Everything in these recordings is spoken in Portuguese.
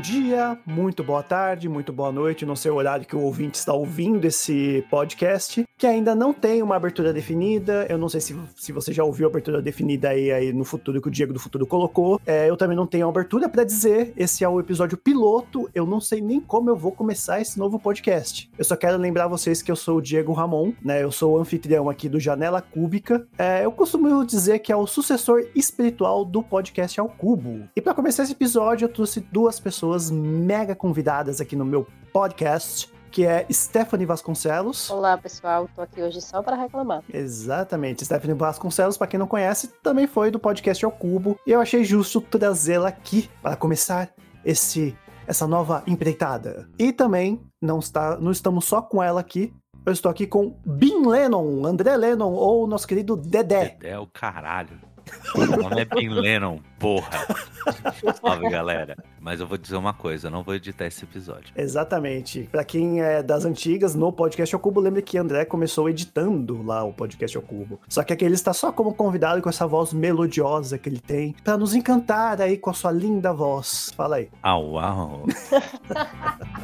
dia, muito boa tarde, muito boa noite, não sei o horário que o ouvinte está ouvindo esse podcast, que ainda não tem uma abertura definida. Eu não sei se, se você já ouviu a abertura definida aí, aí no futuro que o Diego do Futuro colocou. É, eu também não tenho abertura para dizer. Esse é o episódio piloto. Eu não sei nem como eu vou começar esse novo podcast. Eu só quero lembrar vocês que eu sou o Diego Ramon, né? Eu sou o anfitrião aqui do Janela Cúbica. É, eu costumo dizer que é o sucessor espiritual do podcast ao Cubo. E para começar esse episódio, eu trouxe duas pessoas mega convidadas aqui no meu podcast que é Stephanie Vasconcelos. Olá, pessoal. Tô aqui hoje só para reclamar. Exatamente. Stephanie Vasconcelos, para quem não conhece, também foi do podcast ao Cubo, e eu achei justo trazê-la aqui para começar esse essa nova empreitada. E também não está, não estamos só com ela aqui. Eu estou aqui com Bin Lennon, André Lennon ou nosso querido Dedé. Dedé é o caralho. O nome é Bin Lennon, porra. Salve, galera. Mas eu vou dizer uma coisa, eu não vou editar esse episódio. Exatamente. Pra quem é das antigas, no Podcast ao Cubo, lembre que André começou editando lá o Podcast ao Cubo. Só que aqui ele está só como convidado com essa voz melodiosa que ele tem, para nos encantar aí com a sua linda voz. Fala aí. Au, au.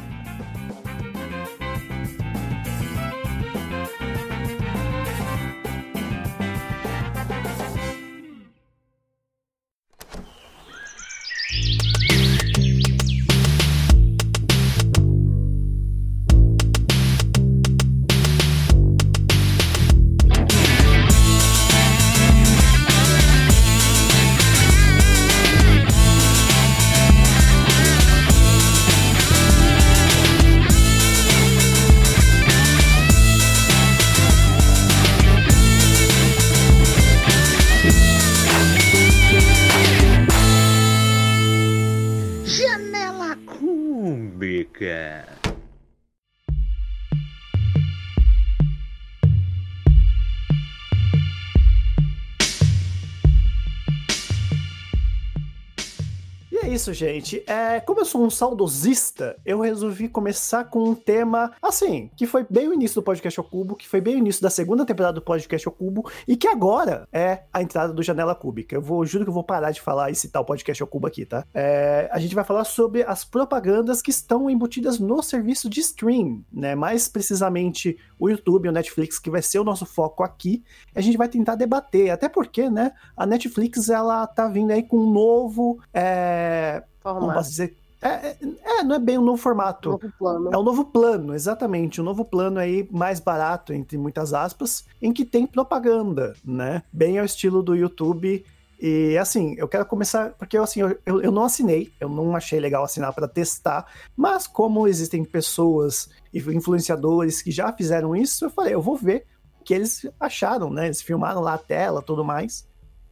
isso, gente. É, como eu sou um saudosista, eu resolvi começar com um tema, assim, que foi bem o início do Podcast ao Cubo, que foi bem o início da segunda temporada do Podcast ao Cubo, e que agora é a entrada do Janela Cúbica. Eu vou, juro que eu vou parar de falar e citar o Podcast ao Cubo aqui, tá? É, a gente vai falar sobre as propagandas que estão embutidas no serviço de stream, né? Mais precisamente o YouTube o Netflix, que vai ser o nosso foco aqui. A gente vai tentar debater, até porque, né, a Netflix, ela tá vindo aí com um novo... É, Formato. posso dizer? É, é, é, não é bem um novo formato. Novo plano. É um novo plano, exatamente. Um novo plano aí mais barato, entre muitas aspas, em que tem propaganda, né? Bem ao estilo do YouTube. E assim, eu quero começar, porque assim, eu, eu, eu não assinei, eu não achei legal assinar para testar, mas como existem pessoas e influenciadores que já fizeram isso, eu falei, eu vou ver o que eles acharam, né? Eles filmaram lá a tela tudo mais.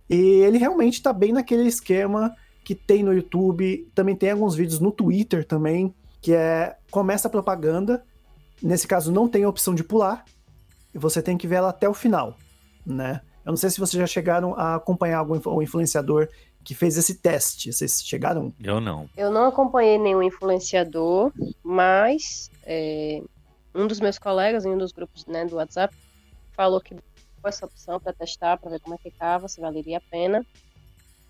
E ele realmente tá bem naquele esquema que tem no YouTube, também tem alguns vídeos no Twitter também, que é começa a propaganda, nesse caso não tem a opção de pular, e você tem que ver ela até o final, né? Eu não sei se vocês já chegaram a acompanhar algum influ- influenciador que fez esse teste, vocês chegaram? Eu não. Eu não acompanhei nenhum influenciador, mas é, um dos meus colegas em um dos grupos né, do WhatsApp falou que deu essa opção para testar, para ver como é que ficava, se valeria a pena.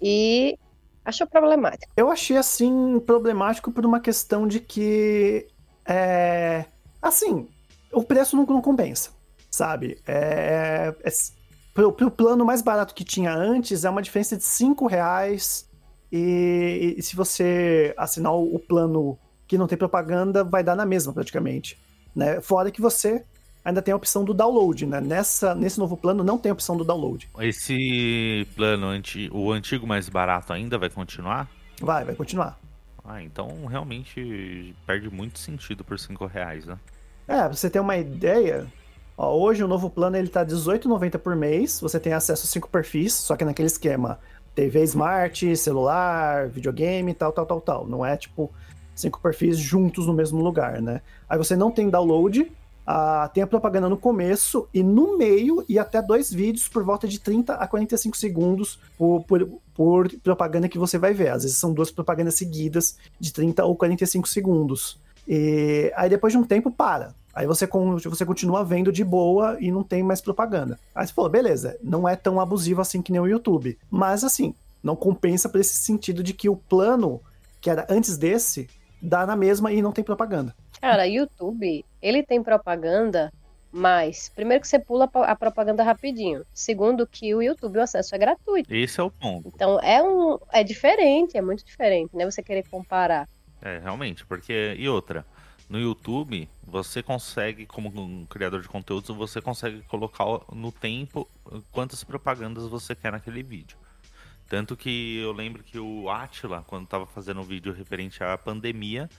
E achou problemático. Eu achei assim problemático por uma questão de que é assim, o preço não, não compensa, sabe? É, é, pro, pro plano mais barato que tinha antes é uma diferença de 5 reais e, e se você assinar o, o plano que não tem propaganda, vai dar na mesma praticamente, né? Fora que você ainda tem a opção do download, né? Nessa, nesse novo plano não tem a opção do download. Esse plano, anti, o antigo mais barato ainda vai continuar? Vai, vai continuar. Ah, então realmente perde muito sentido por 5 reais, né? É, pra você ter uma ideia, ó, hoje o novo plano ele tá R$18,90 por mês, você tem acesso a cinco perfis, só que naquele esquema TV Smart, celular, videogame, tal, tal, tal, tal. Não é tipo cinco perfis juntos no mesmo lugar, né? Aí você não tem download, ah, tem a propaganda no começo e no meio e até dois vídeos por volta de 30 a 45 segundos por, por, por propaganda que você vai ver. Às vezes são duas propagandas seguidas de 30 ou 45 segundos. E aí depois de um tempo para. Aí você, você continua vendo de boa e não tem mais propaganda. Aí você falou, beleza, não é tão abusivo assim que nem o YouTube. Mas assim, não compensa por esse sentido de que o plano que era antes desse dá na mesma e não tem propaganda. Cara, YouTube, ele tem propaganda, mas primeiro que você pula a propaganda rapidinho. Segundo que o YouTube o acesso é gratuito. Esse é o ponto. Então é um é diferente, é muito diferente, né? Você querer comparar. É, realmente, porque e outra, no YouTube, você consegue, como um criador de conteúdo, você consegue colocar no tempo quantas propagandas você quer naquele vídeo. Tanto que eu lembro que o Atila, quando estava fazendo um vídeo referente à pandemia,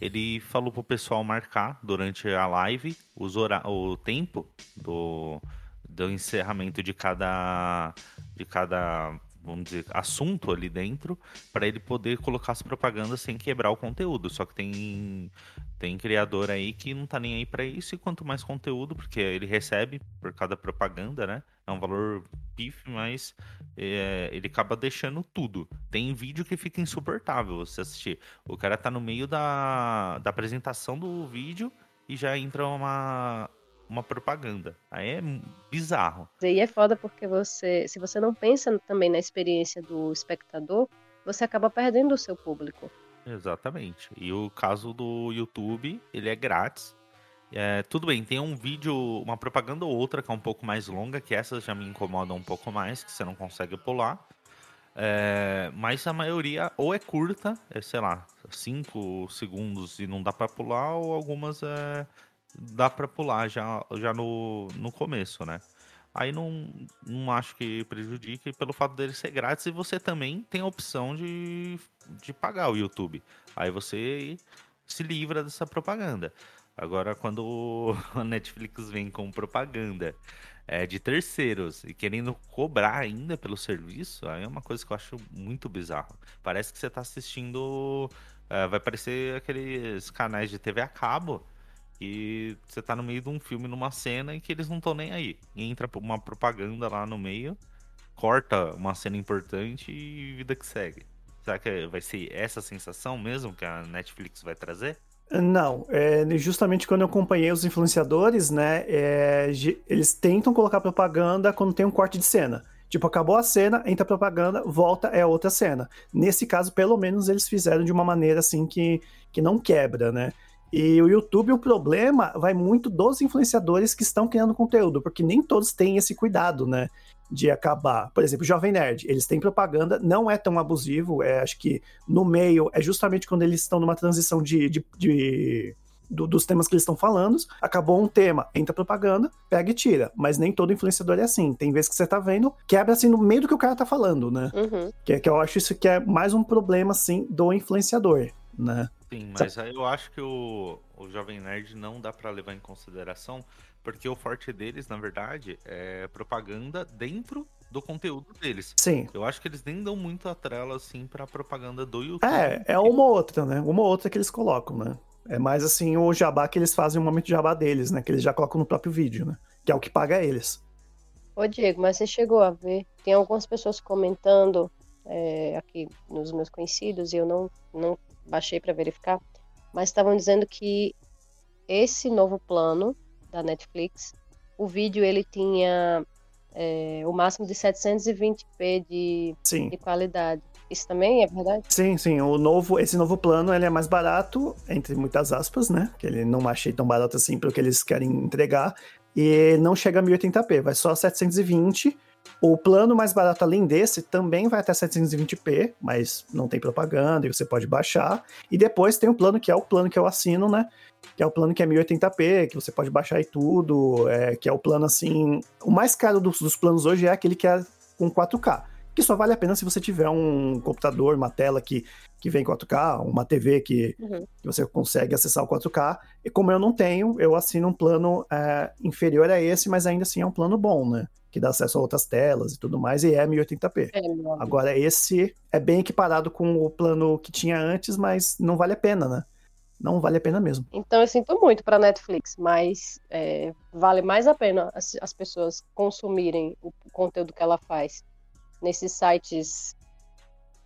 ele falou pro pessoal marcar durante a live os o tempo do, do encerramento de cada de cada vamos dizer, assunto ali dentro para ele poder colocar as propagandas sem quebrar o conteúdo. Só que tem tem criador aí que não tá nem aí para isso e quanto mais conteúdo, porque ele recebe por cada propaganda, né? É um valor pif, mas é, ele acaba deixando tudo. Tem vídeo que fica insuportável você assistir. O cara tá no meio da, da apresentação do vídeo e já entra uma, uma propaganda. Aí é bizarro. E aí é foda porque você, se você não pensa também na experiência do espectador, você acaba perdendo o seu público. Exatamente. E o caso do YouTube, ele é grátis. É, tudo bem, tem um vídeo, uma propaganda ou outra que é um pouco mais longa, que essas já me incomodam um pouco mais, que você não consegue pular. É, mas a maioria ou é curta, é, sei lá, 5 segundos e não dá para pular, ou algumas é, dá para pular já, já no, no começo, né? Aí não, não acho que prejudique pelo fato dele ser grátis e você também tem a opção de, de pagar o YouTube. Aí você se livra dessa propaganda. Agora, quando a Netflix vem com propaganda é, de terceiros e querendo cobrar ainda pelo serviço, aí é uma coisa que eu acho muito bizarro. Parece que você está assistindo. É, vai parecer aqueles canais de TV a cabo e você tá no meio de um filme, numa cena, em que eles não estão nem aí. E entra uma propaganda lá no meio, corta uma cena importante e vida que segue. Será que vai ser essa sensação mesmo que a Netflix vai trazer? Não, é, justamente quando eu acompanhei os influenciadores, né, é, eles tentam colocar propaganda quando tem um corte de cena. Tipo, acabou a cena, entra a propaganda, volta, é outra cena. Nesse caso, pelo menos, eles fizeram de uma maneira assim que, que não quebra, né? E o YouTube, o problema vai muito dos influenciadores que estão criando conteúdo, porque nem todos têm esse cuidado, né? De acabar. Por exemplo, o Jovem Nerd, eles têm propaganda, não é tão abusivo, é, acho que no meio é justamente quando eles estão numa transição de, de, de do, dos temas que eles estão falando. Acabou um tema, entra propaganda, pega e tira. Mas nem todo influenciador é assim. Tem vezes que você tá vendo, quebra assim no meio do que o cara tá falando, né? Uhum. Que, que eu acho isso que é mais um problema, assim, do influenciador, né? Sim, mas aí eu acho que o, o Jovem Nerd não dá para levar em consideração, porque o forte deles, na verdade, é propaganda dentro do conteúdo deles. Sim. Eu acho que eles nem dão muito a trela, assim, pra propaganda do YouTube. É, é uma ou outra, né? Uma ou outra que eles colocam, né? É mais assim o jabá que eles fazem, o momento de jabá deles, né? Que eles já colocam no próprio vídeo, né? Que é o que paga eles. Ô Diego, mas você chegou a ver, tem algumas pessoas comentando é, aqui nos meus conhecidos, e eu não, não baixei para verificar, mas estavam dizendo que esse novo plano da Netflix, o vídeo ele tinha é, o máximo de 720p de, de qualidade. Isso também é verdade? Sim, sim. O novo, esse novo plano ele é mais barato, entre muitas aspas, né? Que ele não achei tão barato assim para o que eles querem entregar. E não chega a 1080p, vai só 720 o plano mais barato, além desse, também vai até 720p, mas não tem propaganda e você pode baixar. E depois tem o plano que é o plano que eu assino, né? Que é o plano que é 1080p, que você pode baixar e tudo. É, que é o plano assim. O mais caro dos, dos planos hoje é aquele que é com 4K que só vale a pena se você tiver um computador, uma tela que, que vem 4K, uma TV que, uhum. que você consegue acessar o 4K. E como eu não tenho, eu assino um plano é, inferior a esse, mas ainda assim é um plano bom, né? Que dá acesso a outras telas e tudo mais, e é 1080p. É, Agora, esse é bem equiparado com o plano que tinha antes, mas não vale a pena, né? não vale a pena mesmo. Então eu sinto muito para Netflix, mas é, vale mais a pena as, as, pessoas consumirem o conteúdo que ela faz nesses sites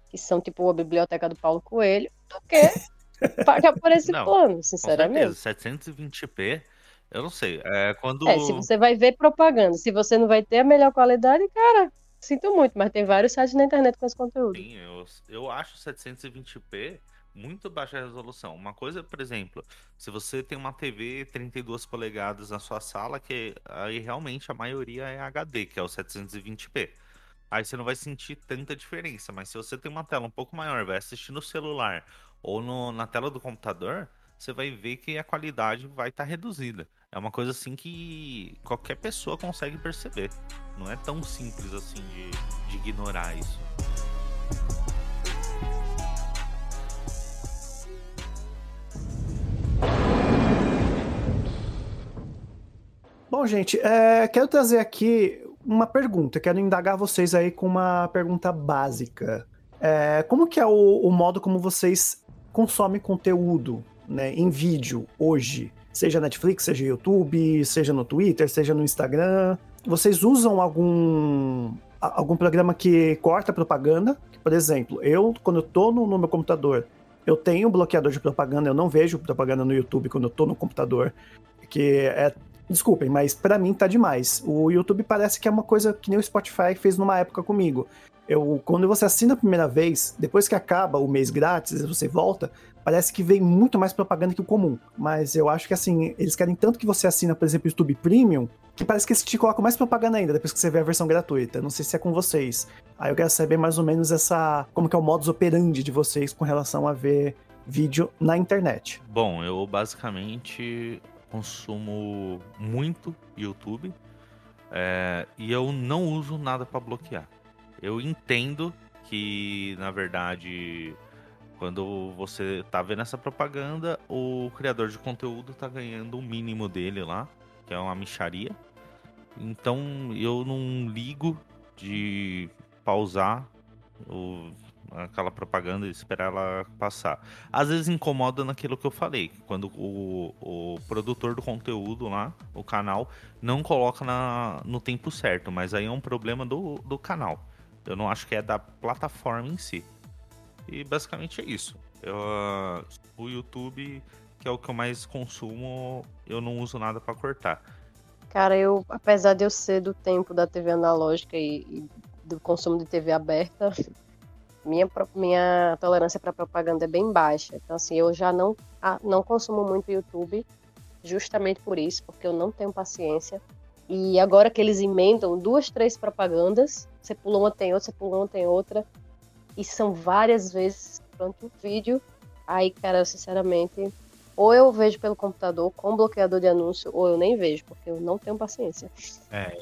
que são tipo a biblioteca do Paulo Coelho do que pagar por esse não, plano, sinceramente. 720p, eu não sei. É quando. É, se você vai ver propaganda, se você não vai ter a melhor qualidade, cara, sinto muito, mas tem vários sites na internet com esse conteúdo. Sim, eu, eu acho 720p muito baixa resolução. Uma coisa, por exemplo, se você tem uma TV 32 polegadas na sua sala, que aí realmente a maioria é HD, que é o 720p. Aí você não vai sentir tanta diferença, mas se você tem uma tela um pouco maior, vai assistir no celular ou no, na tela do computador, você vai ver que a qualidade vai estar tá reduzida. É uma coisa assim que qualquer pessoa consegue perceber. Não é tão simples assim de, de ignorar isso. Bom, gente, é, quero trazer aqui uma pergunta. Quero indagar vocês aí com uma pergunta básica. É, como que é o, o modo como vocês consomem conteúdo né, em vídeo hoje? Seja Netflix, seja YouTube, seja no Twitter, seja no Instagram. Vocês usam algum, algum programa que corta propaganda? Por exemplo, eu, quando eu tô no, no meu computador, eu tenho um bloqueador de propaganda, eu não vejo propaganda no YouTube quando eu tô no computador, que é Desculpem, mas para mim tá demais. O YouTube parece que é uma coisa que nem o Spotify fez numa época comigo. Eu, quando você assina a primeira vez, depois que acaba o mês grátis, você volta, parece que vem muito mais propaganda que o comum. Mas eu acho que assim, eles querem tanto que você assina, por exemplo, o YouTube Premium, que parece que eles te colocam mais propaganda ainda depois que você vê a versão gratuita. Não sei se é com vocês. Aí eu quero saber mais ou menos essa. como que é o modus operandi de vocês com relação a ver vídeo na internet. Bom, eu basicamente consumo muito YouTube é, e eu não uso nada para bloquear. Eu entendo que, na verdade, quando você tá vendo essa propaganda, o criador de conteúdo tá ganhando o mínimo dele lá, que é uma micharia. Então eu não ligo de pausar o aquela propaganda e esperar ela passar. Às vezes incomoda naquilo que eu falei, quando o, o produtor do conteúdo lá, o canal, não coloca na, no tempo certo, mas aí é um problema do, do canal. Eu não acho que é da plataforma em si. E basicamente é isso. Eu, uh, o YouTube, que é o que eu mais consumo, eu não uso nada para cortar. Cara, eu, apesar de eu ser do tempo da TV analógica e, e do consumo de TV aberta, minha, minha tolerância para propaganda é bem baixa. Então, assim, eu já não, não consumo muito YouTube, justamente por isso, porque eu não tenho paciência. E agora que eles emendam duas, três propagandas, você pula uma, tem outra, você pula uma, tem outra, e são várias vezes durante o vídeo. Aí, cara, sinceramente, ou eu vejo pelo computador com bloqueador de anúncio, ou eu nem vejo, porque eu não tenho paciência. É,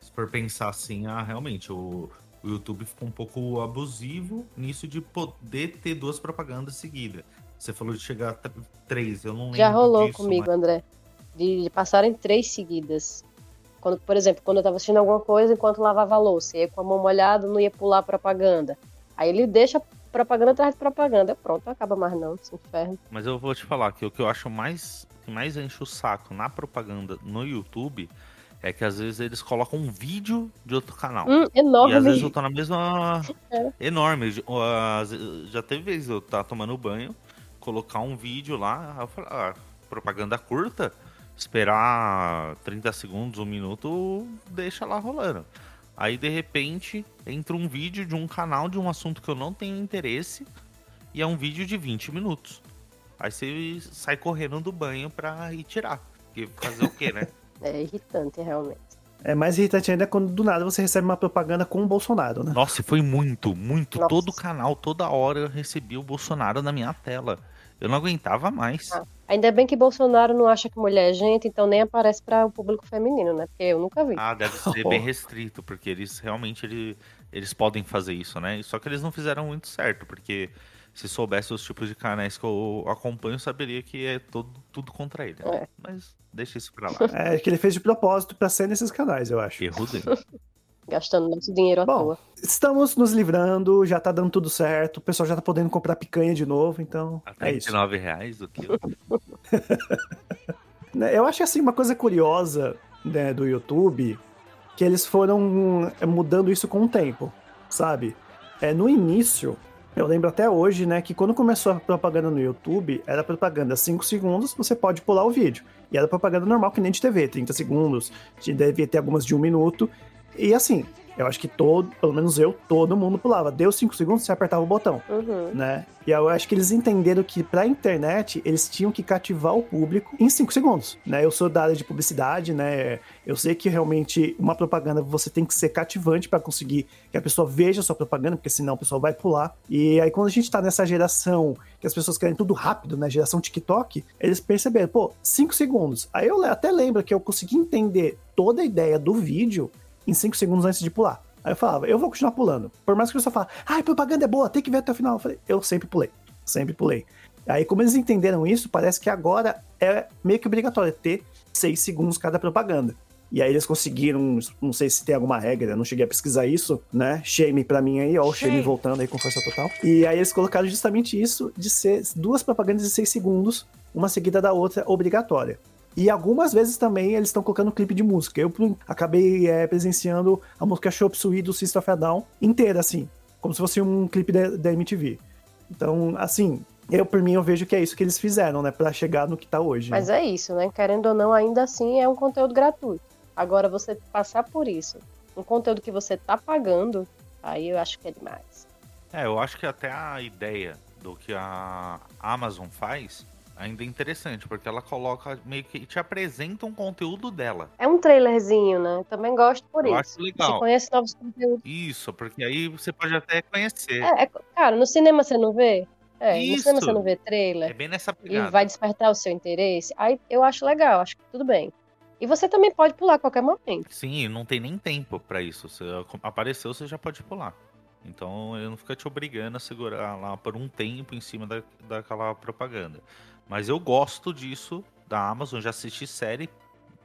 se for pensar assim, ah, realmente, o, o YouTube ficou um pouco abusivo nisso de poder ter duas propagandas seguidas. Você falou de chegar a três, eu não lembro. Já rolou disso, comigo, mas... André. De, de passarem três seguidas. Quando, por exemplo, quando eu tava assistindo alguma coisa enquanto lavava a louça, ia com a mão molhada, não ia pular propaganda. Aí ele deixa propaganda atrás de propaganda. Pronto, acaba mais não, esse inferno. Mas eu vou te falar que o que eu acho mais que mais enche o saco na propaganda no YouTube é que às vezes eles colocam um vídeo de outro canal. Hum, enorme. E às vezes eu tô na mesma. É. Enorme. Já teve vezes eu tá tomando banho, colocar um vídeo lá, eu falo, ah, propaganda curta, esperar 30 segundos, um minuto, deixa lá rolando. Aí de repente entra um vídeo de um canal de um assunto que eu não tenho interesse e é um vídeo de 20 minutos. Aí você sai correndo do banho pra ir tirar. Porque fazer o quê, né? É irritante, realmente. É mais irritante ainda quando do nada você recebe uma propaganda com o Bolsonaro, né? Nossa, foi muito, muito. Nossa. Todo canal, toda hora eu recebia o Bolsonaro na minha tela. Eu não aguentava mais. Ah, ainda bem que Bolsonaro não acha que mulher é gente, então nem aparece para o público feminino, né? Porque eu nunca vi. Ah, deve ser bem restrito, porque eles realmente ele, eles podem fazer isso, né? Só que eles não fizeram muito certo, porque se soubesse os tipos de canais que eu acompanho, saberia que é todo, tudo contra ele. Né? É. Mas deixa isso pra lá. É que ele fez de propósito pra ser nesses canais, eu acho. Erro dele. Gastando nosso dinheiro à Bom, toa. Estamos nos livrando, já tá dando tudo certo, o pessoal já tá podendo comprar picanha de novo, então. A é isso. reais o quilo. Né, eu acho assim, uma coisa curiosa né, do YouTube, que eles foram é, mudando isso com o tempo, sabe? É, no início, eu lembro até hoje, né, que quando começou a propaganda no YouTube, era propaganda 5 segundos, você pode pular o vídeo. E era propaganda normal, que nem de TV, 30 segundos, devia ter algumas de um minuto. E assim, eu acho que todo, pelo menos eu, todo mundo pulava. Deu 5 segundos, você apertava o botão, Uhum. né? E eu acho que eles entenderam que pra internet eles tinham que cativar o público em 5 segundos, né? Eu sou da área de publicidade, né? Eu sei que realmente uma propaganda você tem que ser cativante pra conseguir que a pessoa veja a sua propaganda, porque senão o pessoal vai pular. E aí quando a gente tá nessa geração que as pessoas querem tudo rápido, né? Geração TikTok, eles perceberam, pô, 5 segundos. Aí eu até lembro que eu consegui entender toda a ideia do vídeo em 5 segundos antes de pular. Aí eu falava, eu vou continuar pulando. Por mais que a pessoa fale, ai, propaganda é boa, tem que ver até o final. Eu falei, eu sempre pulei, sempre pulei. Aí, como eles entenderam isso, parece que agora é meio que obrigatório ter 6 segundos cada propaganda. E aí eles conseguiram, não sei se tem alguma regra, eu não cheguei a pesquisar isso, né? Shame pra mim aí, ó, o shame voltando aí com força total. E aí eles colocaram justamente isso de ser duas propagandas de 6 segundos, uma seguida da outra, obrigatória. E algumas vezes também eles estão colocando clipe de música. Eu acabei é, presenciando a música Chop Suey do System of a Down inteira, assim, como se fosse um clipe da, da MTV. Então, assim, eu por mim eu vejo que é isso que eles fizeram, né, Pra chegar no que tá hoje. Mas né? é isso, né? Querendo ou não, ainda assim é um conteúdo gratuito. Agora, você passar por isso, um conteúdo que você tá pagando, aí eu acho que é demais. É, eu acho que até a ideia do que a Amazon faz ainda é interessante, porque ela coloca meio que te apresenta um conteúdo dela. É um trailerzinho, né? Também gosto por Eu isso. acho legal. Você conhece novos conteúdos. Isso, porque aí você pode até conhecer. É, é- cara, no cinema você não vê? É, no Isso. cinema você não vê É, trailer bem nessa e pegada. vai despertar o seu interesse. Aí eu acho legal, acho que tudo bem. E você também pode pular a qualquer momento. Sim, não tem nem tempo pra isso. Você apareceu, você já pode pular. Então ele não fica te obrigando a segurar lá por um tempo em cima da, daquela propaganda. Mas eu gosto disso da Amazon, já assisti série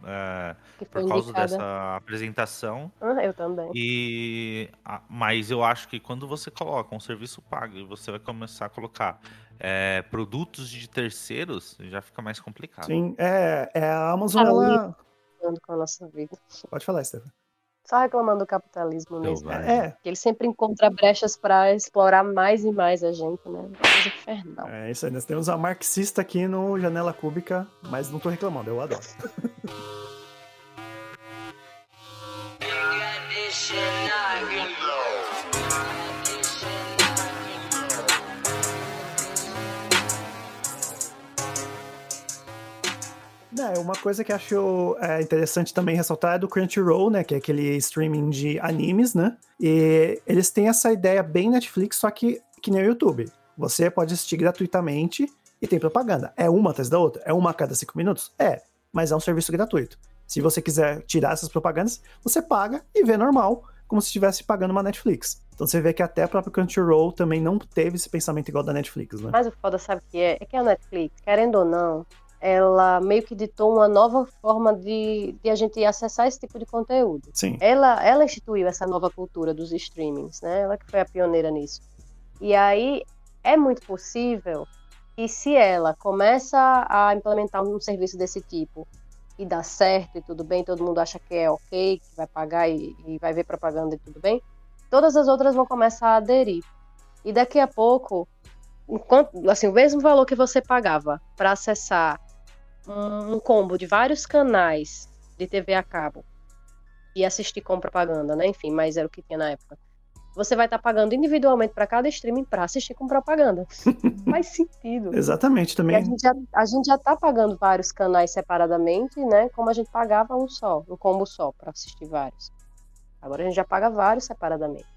é, por causa indicada. dessa apresentação. Ah, eu também. E mas eu acho que quando você coloca um serviço pago e você vai começar a colocar é, produtos de terceiros, já fica mais complicado. Sim, é, é a Amazon, Ah, ela... Falando com a nossa vida. Pode falar, Stefan. Só reclamando do capitalismo Eu mesmo. É, Que ele sempre encontra brechas pra explorar mais e mais a gente, né? Coisa infernal. é isso aí. Nós temos a marxista aqui no Janela Cúbica, mas não tô reclamando, eu adoro. É, uma coisa que acho é, interessante também ressaltar é do Crunchyroll, né? Que é aquele streaming de animes, né? E eles têm essa ideia bem Netflix, só que que nem o YouTube. Você pode assistir gratuitamente e tem propaganda. É uma atrás da outra? É uma a cada cinco minutos? É, mas é um serviço gratuito. Se você quiser tirar essas propagandas, você paga e vê normal, como se estivesse pagando uma Netflix. Então você vê que até a própria Crunchyroll também não teve esse pensamento igual da Netflix, né? Mas o foda, sabe o que é? É que a Netflix, querendo ou não, ela meio que ditou uma nova forma de, de a gente acessar esse tipo de conteúdo. Sim. Ela, ela instituiu essa nova cultura dos streamings, né? Ela que foi a pioneira nisso. E aí é muito possível que se ela começa a implementar um serviço desse tipo e dá certo e tudo bem, todo mundo acha que é ok, que vai pagar e, e vai ver propaganda e tudo bem, todas as outras vão começar a aderir. E daqui a pouco, enquanto, assim, o mesmo valor que você pagava para acessar um, um combo de vários canais de TV a cabo e assistir com propaganda, né? Enfim, mas era o que tinha na época. Você vai estar pagando individualmente para cada streaming para assistir com propaganda. Faz sentido. Exatamente, E a também. gente, já, a gente já tá pagando vários canais separadamente, né? Como a gente pagava um só, um combo só, para assistir vários. Agora a gente já paga vários separadamente.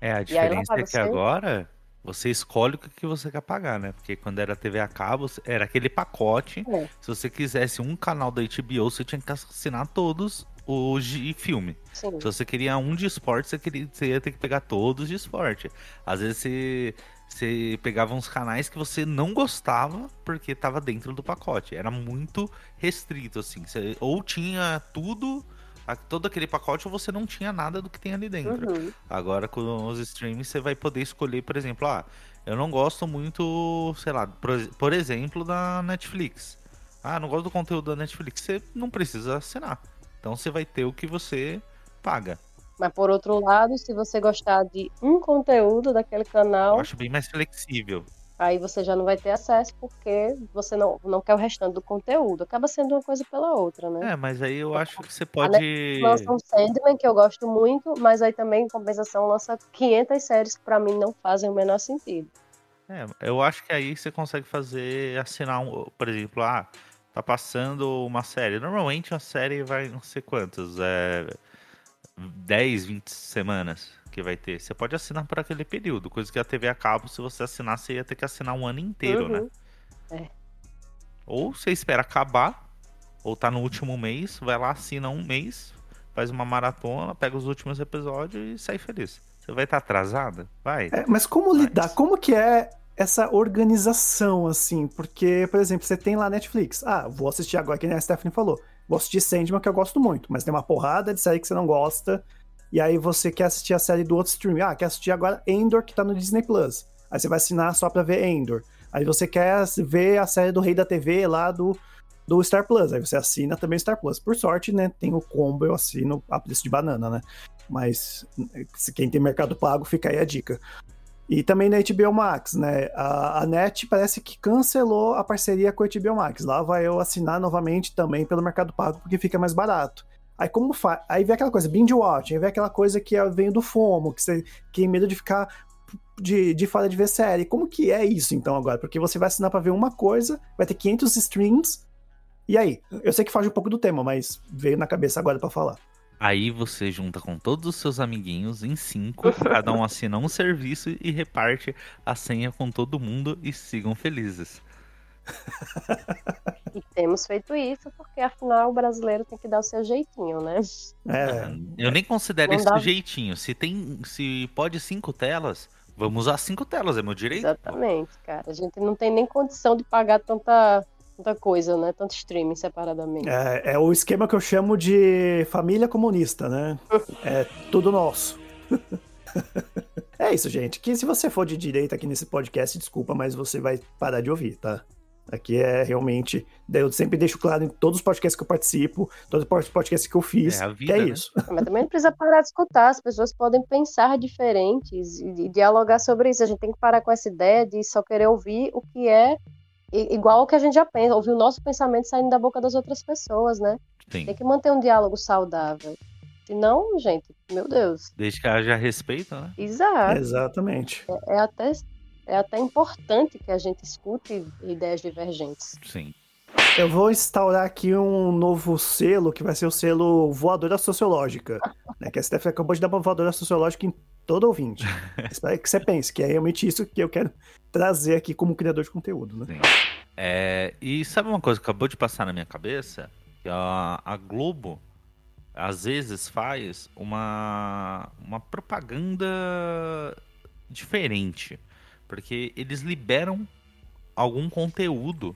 É, a E diferença é que agora você escolhe o que você quer pagar, né? Porque quando era TV a cabo, era aquele pacote. É. Se você quisesse um canal da HBO, você tinha que assinar todos os de filme. Sim. Se você queria um de esporte, você, queria, você ia ter que pegar todos de esporte. Às vezes você, você pegava uns canais que você não gostava porque tava dentro do pacote. Era muito restrito, assim. Você ou tinha tudo, a- todo aquele pacote, ou você não tinha nada do que tem ali dentro. Uhum. Agora com os streams você vai poder escolher, por exemplo, ah, eu não gosto muito, sei lá, por, por exemplo, da Netflix. Ah, não gosto do conteúdo da Netflix. Você não precisa assinar. Então você vai ter o que você paga. Mas por outro lado, se você gostar de um conteúdo daquele Eu canal, acho bem mais flexível. Aí você já não vai ter acesso porque você não, não quer o restante do conteúdo. Acaba sendo uma coisa pela outra, né? É, mas aí eu acho que você pode. Lança um Sandman, que eu gosto muito, mas aí também, em compensação, lança 500 séries que pra mim não fazem o menor sentido. É, eu acho que aí você consegue fazer, assinar um, por exemplo, ah, tá passando uma série. Normalmente a série vai não sei quantas, é 10, 20 semanas que vai ter. Você pode assinar por aquele período, coisa que a TV a cabo, se você assinar, você ia ter que assinar um ano inteiro, né? Uhum. É. Ou você espera acabar, ou tá no último mês, vai lá, assina um mês, faz uma maratona, pega os últimos episódios e sai feliz. Você vai estar atrasada? Vai. É, mas como Mas- lidar? Como que é essa organização, assim? Porque, por exemplo, você tem lá Netflix. Ah, vou assistir agora, que nem a Stephanie falou. Vou assistir Sandman, que eu gosto muito, mas tem uma porrada de série que você não gosta. E aí você quer assistir a série do outro stream. Ah, quer assistir agora Endor, que tá no Disney Plus. Aí você vai assinar só pra ver Endor. Aí você quer ver a série do Rei da TV lá do, do Star Plus. Aí você assina também Star Plus. Por sorte, né? Tem o combo, eu assino a preço de banana, né? Mas se quem tem mercado pago, fica aí a dica. E também na HBO Max, né? A, a NET parece que cancelou a parceria com a HBO Max. Lá vai eu assinar novamente também pelo mercado pago, porque fica mais barato. Aí como faz? Aí vem aquela coisa, binge watch, aí vem aquela coisa que é- vem do FOMO, que você que tem medo de ficar de, de de ver série. Como que é isso então agora? Porque você vai assinar pra ver uma coisa, vai ter 500 streams, e aí? Eu sei que foge um pouco do tema, mas veio na cabeça agora pra falar. Aí você junta com todos os seus amiguinhos em cinco, cada um assina um serviço e reparte a senha com todo mundo e sigam felizes. E temos feito isso porque, afinal, o brasileiro tem que dar o seu jeitinho, né? É, Eu nem considero isso dá- jeitinho. Se tem, se pode cinco telas, vamos usar cinco telas, é meu direito. Exatamente, cara. A gente não tem nem condição de pagar tanta, tanta coisa, né? Tanto streaming separadamente. é, é o esquema que eu chamo de família comunista, né? É tudo nosso. é isso, gente. Que se você for de direita aqui nesse podcast, desculpa, mas você vai parar de ouvir, tá? Aqui é realmente. daí Eu sempre deixo claro em todos os podcasts que eu participo, todos os podcasts que eu fiz, É a que vida, é né? isso. Mas também não precisa parar de escutar. As pessoas podem pensar diferentes e, dialogar sobre isso. A gente tem que parar com essa ideia de só querer ouvir o que é igual ao que a gente já pensa, ouvir o nosso pensamento saindo da boca das outras pessoas, né? Sim. Tem que manter um diálogo saudável. Senão, gente, meu Deus. Desde que haja respeito, né? Exato. Exatamente. É até, é até importante que a gente escute ideias divergentes. Sim. Eu vou instaurar aqui um novo selo, que vai ser o selo Voadora Sociológica. Né? Que a Steph acabou de dar uma voadora sociológica em todo ouvinte. Espero que você pense que é realmente isso que eu quero trazer aqui como criador de conteúdo, né? É, e sabe uma coisa que acabou de passar na minha cabeça? Que a, a Globo às vezes faz uma, uma propaganda diferente. Porque eles liberam algum conteúdo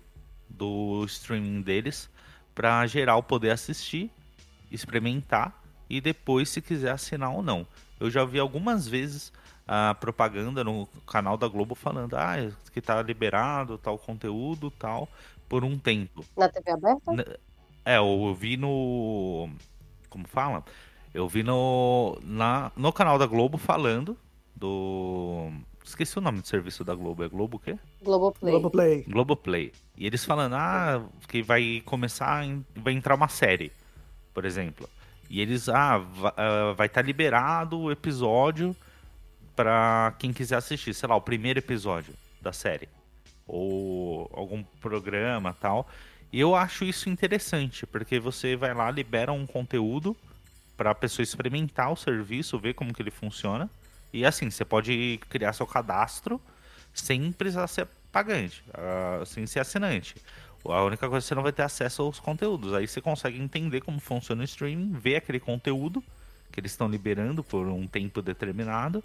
do streaming deles para geral poder assistir, experimentar e depois se quiser assinar ou não. Eu já vi algumas vezes a propaganda no canal da Globo falando ah, que tá liberado tal conteúdo tal por um tempo. Na TV aberta? É, eu vi no como fala? Eu vi no na, no canal da Globo falando do esqueci o nome do serviço da Globo, é Globo o quê? Globoplay. Globoplay. Globoplay. E eles falando, ah, que vai começar, vai entrar uma série, por exemplo. E eles, ah, ah, vai estar liberado o episódio pra quem quiser assistir, sei lá, o primeiro episódio da série. Ou algum programa tal. E eu acho isso interessante, porque você vai lá, libera um conteúdo pra pessoa experimentar o serviço, ver como que ele funciona. E assim, você pode criar seu cadastro sem precisar ser pagante, ah, sem ser assinante. A única coisa é que você não vai ter acesso aos conteúdos. Aí você consegue entender como funciona o streaming, ver aquele conteúdo que eles estão liberando por um tempo determinado,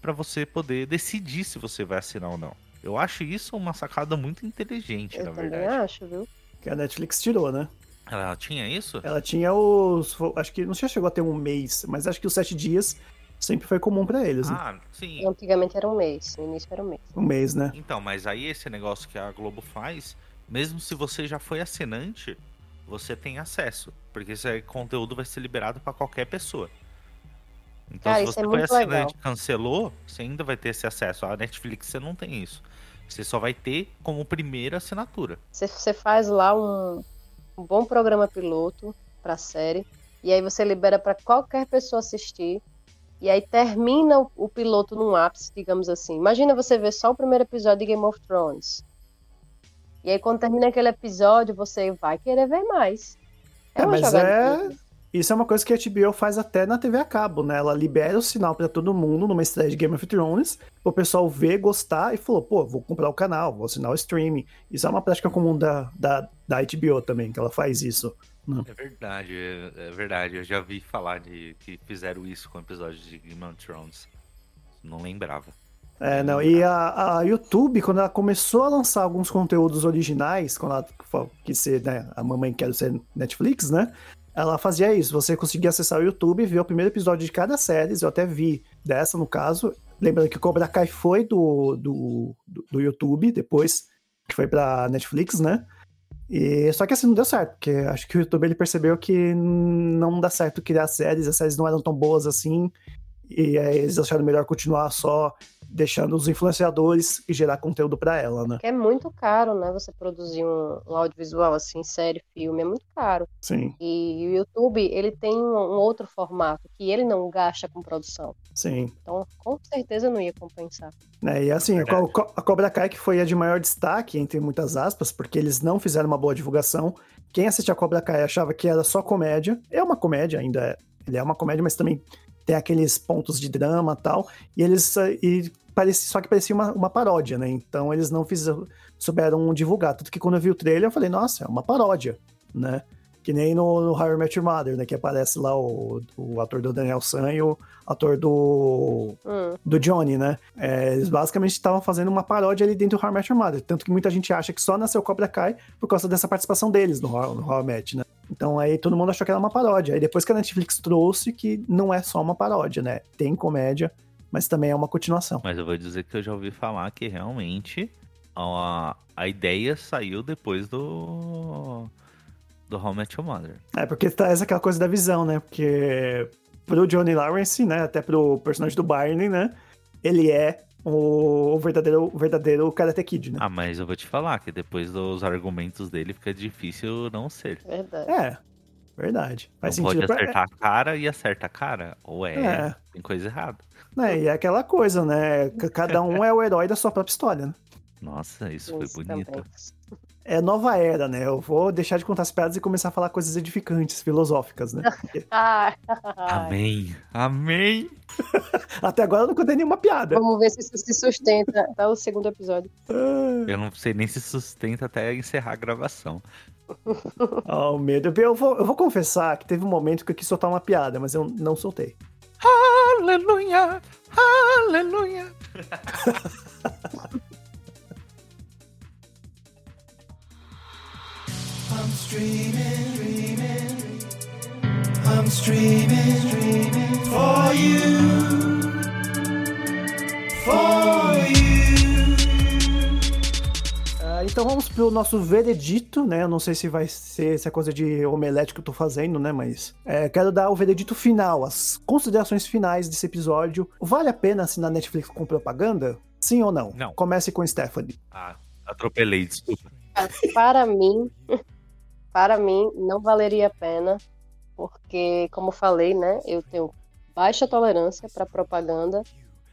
para você poder decidir se você vai assinar ou não. Eu acho isso uma sacada muito inteligente, Eu na também verdade. acho, viu? Que a Netflix tirou, né? Ela tinha isso? Ela tinha os. Acho que não sei se chegou a ter um mês, mas acho que os sete dias sempre foi comum pra eles, né? Ah, sim. Antigamente era um mês, no início era um mês. Um mês, né? Então, mas aí esse negócio que a Globo faz, mesmo se você já foi assinante, você tem acesso. Porque esse conteúdo vai ser liberado para qualquer pessoa. Então, Cara, se você é foi assinante legal. e cancelou, você ainda vai ter esse acesso. A Netflix você não tem isso. Você só vai ter como primeira assinatura. Você, você faz lá um, um bom programa piloto pra série. E aí você libera para qualquer pessoa assistir. E aí termina o, o, piloto num ápice, digamos assim. Imagina você ver só o primeiro episódio de Game of Thrones. E aí quando termina aquele episódio, você vai querer ver mais. É, é mas é... Isso é uma coisa que a HBO faz até na TV a cabo, né? Ela libera o sinal para todo mundo numa estreia de Game of Thrones, o pessoal ver, gostar e falou, pô, vou comprar o canal, vou assinar o streaming. Isso é uma prática comum da, da, da HBO também, que ela faz isso. Né? É verdade, é, é verdade. Eu já vi falar de que fizeram isso com episódios de Game of Thrones. Não lembrava. É, não, e a, a, YouTube, quando ela começou a lançar alguns conteúdos originais, quando ela quis ser, né, a mamãe quer ser Netflix, né? ela fazia isso. Você conseguia acessar o YouTube, ver o primeiro episódio de cada série. Eu até vi dessa, no caso. Lembrando que Cobra Kai foi do, do, do, do YouTube, depois que foi pra Netflix, né? E, só que assim não deu certo, porque acho que o YouTube ele percebeu que não dá certo criar séries, as séries não eram tão boas assim, e aí eles acharam melhor continuar só deixando os influenciadores e gerar conteúdo para ela, né? Que é muito caro, né? Você produzir um, um, audiovisual assim, série, filme, é muito caro. Sim. E o YouTube, ele tem um, um outro formato que ele não gasta com produção. Sim. Então, com certeza não ia compensar. É, e assim, a, a Cobra Kai que foi a de maior destaque, entre muitas aspas, porque eles não fizeram uma boa divulgação. Quem assiste a Cobra Kai achava que era só comédia. É uma comédia ainda, é. ele é uma comédia, mas também tem aqueles pontos de drama tal. E eles e parecia, só que parecia uma, uma paródia, né? Então eles não fizeram, souberam divulgar. Tanto que quando eu vi o trailer, eu falei, nossa, é uma paródia, né? Que nem no, no How I Met Your Mother, né? Que aparece lá o, o ator do Daniel San e o ator do, hum. do Johnny, né? É, eles basicamente estavam fazendo uma paródia ali dentro do How I Met Your Mother. Tanto que muita gente acha que só nasceu Cobra Kai por causa dessa participação deles no How, no How I Met, né? Então aí todo mundo achou que era uma paródia. Aí depois que a Netflix trouxe que não é só uma paródia, né? Tem comédia, mas também é uma continuação. Mas eu vou dizer que eu já ouvi falar que realmente a, a ideia saiu depois do do How Met Your Mother. É, porque traz aquela coisa da visão, né? Porque pro Johnny Lawrence, né, até pro personagem do Barney, né, ele é o verdadeiro, o verdadeiro Karate Kid, né? Ah, mas eu vou te falar que depois dos argumentos dele fica difícil não ser. Verdade. É, verdade. Faz não sentido. pode acertar pra... a cara e acerta a cara. Ou é, é. tem coisa errada. É, e é aquela coisa, né? Cada um é o herói da sua própria história, né? Nossa, isso, isso foi bonito. Também. É nova era, né? Eu vou deixar de contar as piadas e começar a falar coisas edificantes, filosóficas, né? Amém. Amém. Até agora eu não contei nenhuma piada. Vamos ver se isso se sustenta até o segundo episódio. Eu não sei nem se sustenta até encerrar a gravação. Oh, medo. Eu vou, eu vou confessar que teve um momento que eu quis soltar uma piada, mas eu não soltei. Aleluia! Aleluia! I'm streaming, streaming. I'm streaming, streaming for you. For you. Uh, então vamos pro nosso veredito, né? Eu não sei se vai ser essa coisa de omelete que eu tô fazendo, né? Mas é, quero dar o veredito final, as considerações finais desse episódio. Vale a pena assinar Netflix com propaganda? Sim ou não? Não. Comece com Stephanie. Ah, atropelei, desculpa. Para mim, para mim não valeria a pena, porque, como falei, né, eu tenho baixa tolerância para propaganda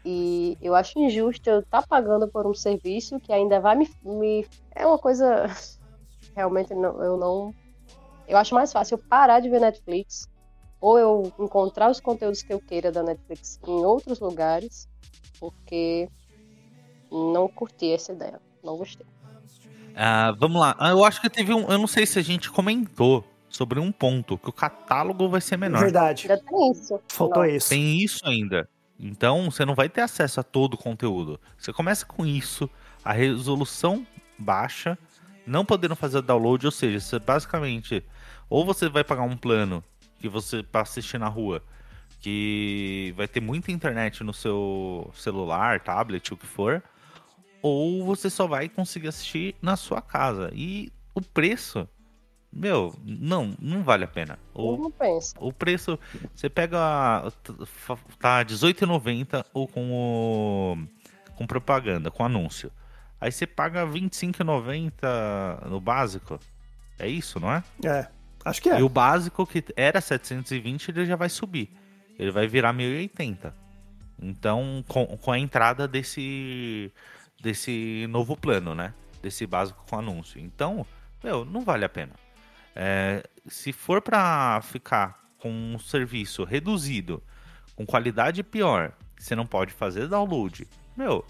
e eu acho injusto eu estar tá pagando por um serviço que ainda vai me, me é uma coisa realmente não, eu não eu acho mais fácil eu parar de ver Netflix ou eu encontrar os conteúdos que eu queira da Netflix em outros lugares, porque não curti essa ideia, não gostei. Uh, vamos lá. Ah, eu acho que teve um. Eu não sei se a gente comentou sobre um ponto, que o catálogo vai ser menor. Verdade. Ainda tem isso. Faltou não. isso. Tem isso ainda. Então você não vai ter acesso a todo o conteúdo. Você começa com isso, a resolução baixa, não podendo fazer download, ou seja, você basicamente ou você vai pagar um plano que você para assistir na rua, que vai ter muita internet no seu celular, tablet, o que for, ou você só vai conseguir assistir na sua casa. E o preço, meu, não, não vale a pena. O, não pensa. O preço, você pega, tá R$18,90 ou com o, com propaganda, com anúncio. Aí você paga R$25,90 no básico. É isso, não é? É, acho que é. E o básico que era 720, ele já vai subir. Ele vai virar 1080. Então, com, com a entrada desse desse novo plano, né? Desse básico com anúncio. Então, meu, não vale a pena. É, se for para ficar com um serviço reduzido, com qualidade pior, você não pode fazer download, meu,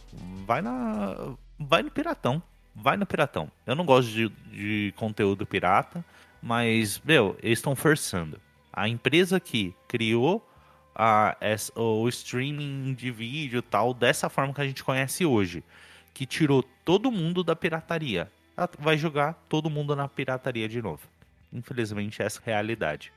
vai na. Vai no Piratão. Vai no Piratão. Eu não gosto de, de conteúdo pirata, mas, meu, eles estão forçando. A empresa que criou a, o streaming de vídeo tal, dessa forma que a gente conhece hoje, que tirou todo mundo da pirataria, vai jogar todo mundo na pirataria de novo. Infelizmente, essa realidade.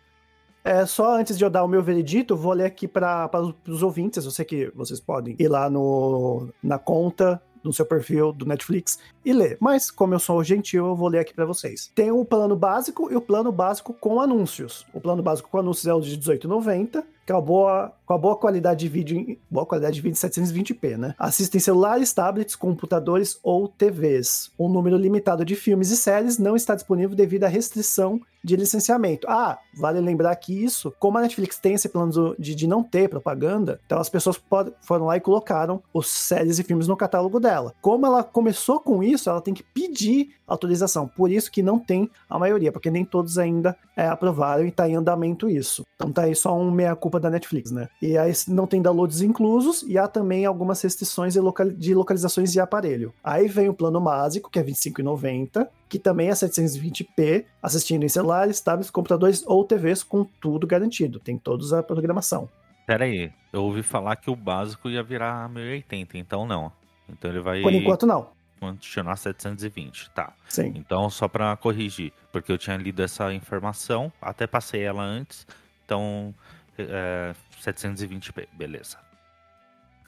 É, só antes de eu dar o meu veredito, vou ler aqui para os ouvintes. Eu sei que vocês podem ir lá no, na conta no seu perfil do Netflix e ler. Mas, como eu sou gentil, eu vou ler aqui para vocês. Tem o plano básico e o plano básico com anúncios. O plano básico com anúncios é o de 18,90 com a boa, com a boa qualidade de vídeo, boa qualidade de vídeo 720p, né? Assistem celulares, tablets, computadores ou TVs. Um número limitado de filmes e séries não está disponível devido à restrição de licenciamento. Ah, vale lembrar que isso, como a Netflix tem esse plano de, de não ter propaganda, então as pessoas pod, foram lá e colocaram os séries e filmes no catálogo dela. Como ela começou com isso, ela tem que pedir autorização. Por isso que não tem a maioria, porque nem todos ainda é, aprovaram e está em andamento isso. Então tá aí só um meia-culpa culpa da Netflix, né? E aí não tem downloads inclusos e há também algumas restrições de, local, de localizações de aparelho. Aí vem o plano básico, que é R$25,90, que também é 720p, assistindo em celulares, tablets, computadores ou TVs com tudo garantido. Tem todos a programação. Pera aí, eu ouvi falar que o básico ia virar 1080, então não. Então ele vai. Por enquanto não continuar 720, tá. Sim. Então, só para corrigir, porque eu tinha lido essa informação, até passei ela antes, então é, 720p, beleza.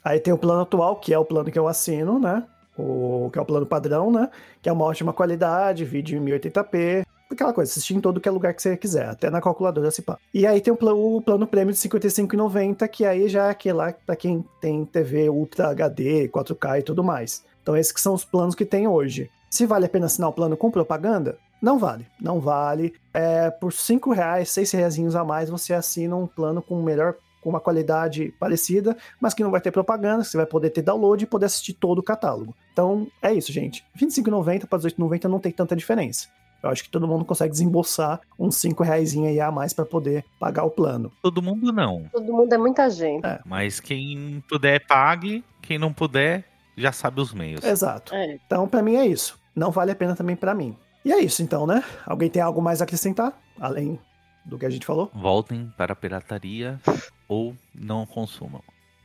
Aí tem o plano atual, que é o plano que eu assino, né? O, que é o plano padrão, né? Que é uma ótima qualidade, vídeo em 1080p, aquela coisa, assistir em todo que é lugar que você quiser, até na calculadora se pá. E aí tem o, pl o plano prêmio de 55,90, que aí já é aquele lá pra quem tem TV Ultra HD, 4K e tudo mais. Então esses que são os planos que tem hoje. Se vale a pena assinar o plano com propaganda, não vale, não vale. É, por 5 reais, 6 reais a mais, você assina um plano com melhor com uma qualidade parecida, mas que não vai ter propaganda, você vai poder ter download e poder assistir todo o catálogo. Então, é isso, gente. R$25,90 para R$18,90 não tem tanta diferença. Eu acho que todo mundo consegue desembolsar uns 5 reais aí a mais para poder pagar o plano. Todo mundo não. Todo mundo é muita gente. É. Mas quem puder, pague. Quem não puder, já sabe os meios. Exato. É. Então, para mim é isso. Não vale a pena também para mim. E é isso então, né? Alguém tem algo mais a acrescentar? Além do que a gente falou? Voltem para a pirataria ou não consumam.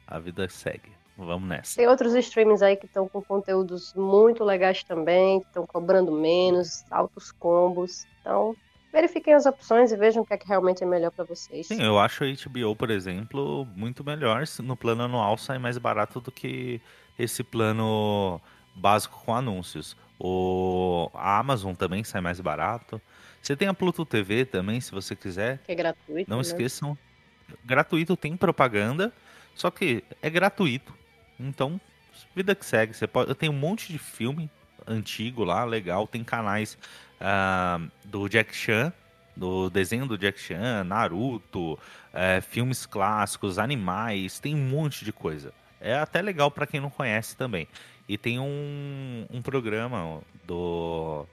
A vida segue. Vamos nessa. Tem outros streamings aí que estão com conteúdos muito legais também, que estão cobrando menos, altos combos. Então, verifiquem as opções e vejam o que é que realmente é melhor para vocês. Sim, eu acho a HBO, por exemplo, muito melhor. No plano anual sai mais barato do que esse plano básico com anúncios. O a Amazon também sai mais barato. Você tem a Pluto TV também, se você quiser. Que é gratuito. Não né? esqueçam. Gratuito tem propaganda, só que é gratuito. Então, vida que segue. Você pode, eu tenho um monte de filme antigo lá, legal. Tem canais uh, do Jack Chan, do desenho do Jack Chan, Naruto, uh, filmes clássicos, animais, tem um monte de coisa. É até legal para quem não conhece também. E tem um, um programa do.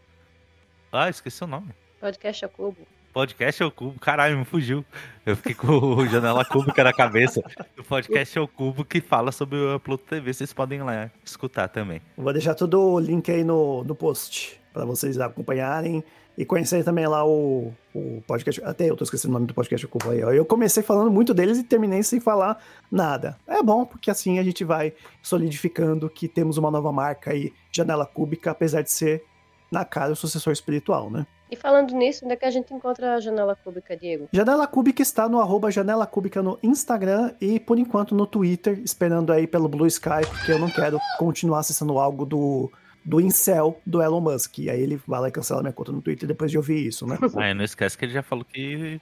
Ah, esqueci o nome. Podcast ao Cubo. Podcast ao Cubo, caralho, me fugiu. Eu fiquei com o Janela Cúbica na cabeça. O podcast ao Cubo que fala sobre o Pluto TV. Vocês podem lá escutar também. Vou deixar todo o link aí no, no post para vocês acompanharem e conhecer também lá o, o podcast. Até eu tô esquecendo o nome do podcast Ocupa aí. Ó. Eu comecei falando muito deles e terminei sem falar nada. É bom, porque assim a gente vai solidificando que temos uma nova marca aí, Janela Cúbica, apesar de ser na cara o sucessor espiritual, né? E falando nisso, onde é que a gente encontra a Janela Cúbica, Diego? Janela Cúbica está no arroba Janela Cúbica no Instagram e, por enquanto, no Twitter, esperando aí pelo Blue Sky, porque eu não quero continuar acessando algo do do incel do Elon Musk. E aí ele vai lá e cancela minha conta no Twitter depois de ouvir isso, né? ah, não esquece que ele já falou que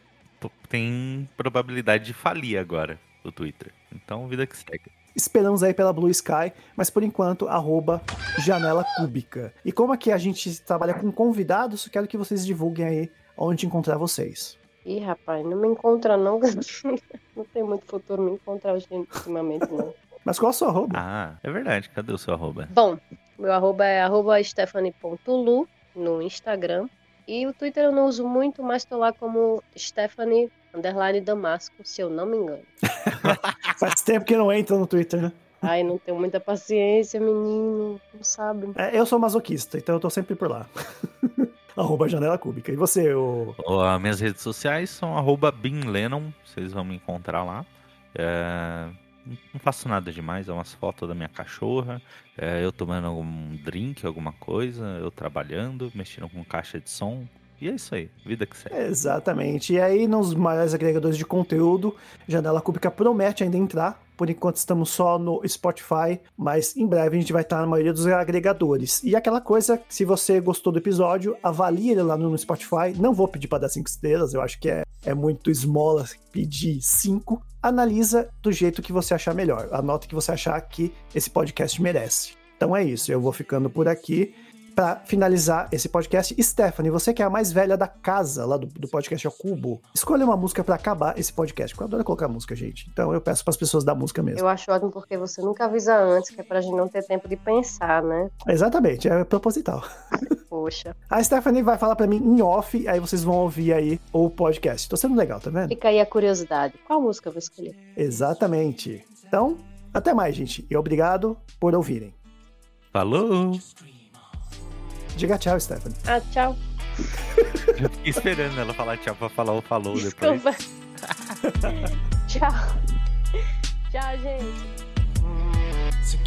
tem probabilidade de falir agora o Twitter. Então, vida que segue. esperamos aí pela Blue Sky, mas por enquanto, arroba Janela Cúbica. E como aqui a gente trabalha com convidados, quero que vocês divulguem aí onde encontrar vocês. Ih, rapaz, não me encontra não. não tem muito futuro me encontrar ultimamente, não. Mas qual é o seu arroba? Ah, é verdade. Cadê o seu arroba? Bom, meu arroba é arroba stephanie.lu no Instagram. E o Twitter eu não uso muito, mas tô lá como Stephanie underline Damasco, se eu não me engano. Faz tempo que não entra no Twitter, né? Ai, não tenho muita paciência, menino. Não sabe. É, eu sou masoquista, então eu tô sempre por lá. arroba Janela Cúbica. E você, o... As minhas redes sociais são arroba BinLennon, vocês vão me encontrar lá. É, Não faço nada demais, é umas fotos da minha cachorra, é, eu tomando algum drink, alguma coisa, eu trabalhando, mexendo com caixa de som. E é isso aí, vida que segue. Exatamente. E aí, nos maiores agregadores de conteúdo, Janela Cúbica promete ainda entrar. Por enquanto estamos só no Spotify, mas em breve a gente vai estar na maioria dos agregadores. E aquela coisa, se você gostou do episódio, avalie ele lá no Spotify. Não vou pedir para dar cinco estrelas, eu acho que é, é muito esmola pedir cinco. Analisa do jeito que você achar melhor. Anota que você achar que esse podcast merece. Então é isso, eu vou ficando por aqui para finalizar esse podcast. Stephanie, você que é a mais velha da casa lá do, do podcast ao Cubo, escolha uma música para acabar esse podcast. Eu adoro colocar música, gente. Então eu peço para as pessoas da música mesmo. Eu acho ótimo porque você nunca avisa antes, que é pra gente não ter tempo de pensar, né? Exatamente, é proposital. Poxa. A Stephanie vai falar para mim em off, aí vocês vão ouvir aí o podcast. Tô sendo legal, tá vendo? Fica aí a curiosidade. Qual música eu vou escolher? Exatamente. Então, até mais, gente. E obrigado por ouvirem. Falou! Diga tchau, Stephanie. Ah, tchau. Eu fiquei esperando ela falar tchau pra falar o falou depois. Desculpa. tchau. Tchau, gente. So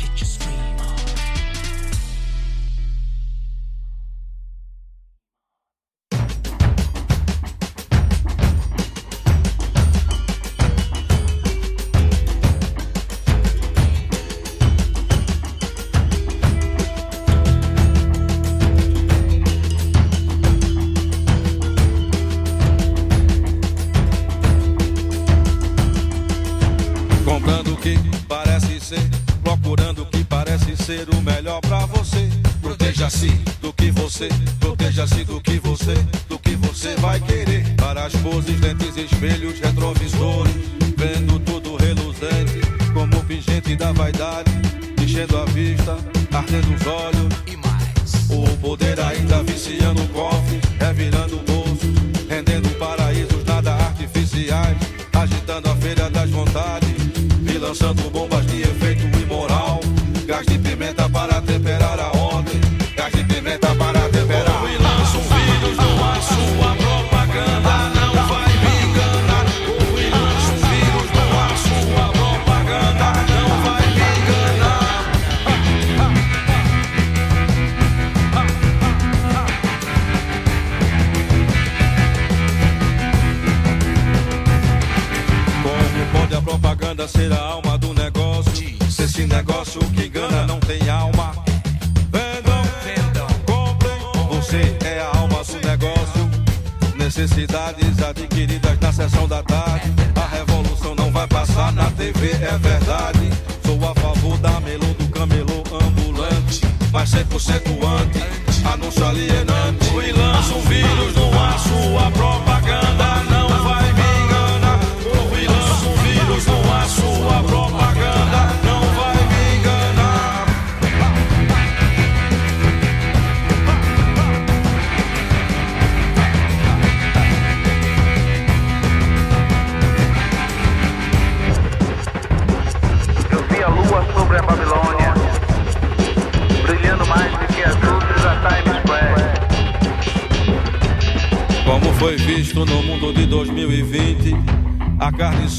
proteja-se do que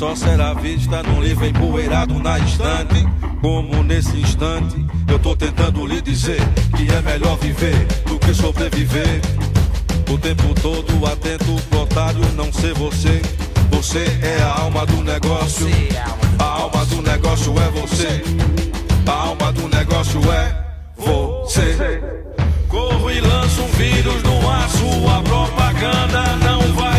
só será vista num livro empoeirado na estante. Como nesse instante, eu tô tentando lhe dizer que é melhor viver do que sobreviver. O tempo todo atento pro otário não ser você. Você é a alma do negócio. A alma do negócio é você. A alma do negócio é você. Corro e lanço um vírus no ar, sua propaganda não vai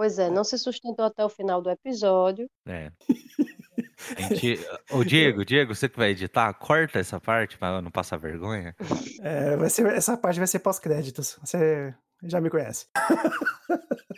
Pois é, não se sustentou até o final do episódio. É. Gente... Ô, Diego, Diego, você que vai editar, corta essa parte pra não passar vergonha. É, vai ser, essa parte vai ser pós-créditos. Você já me conhece.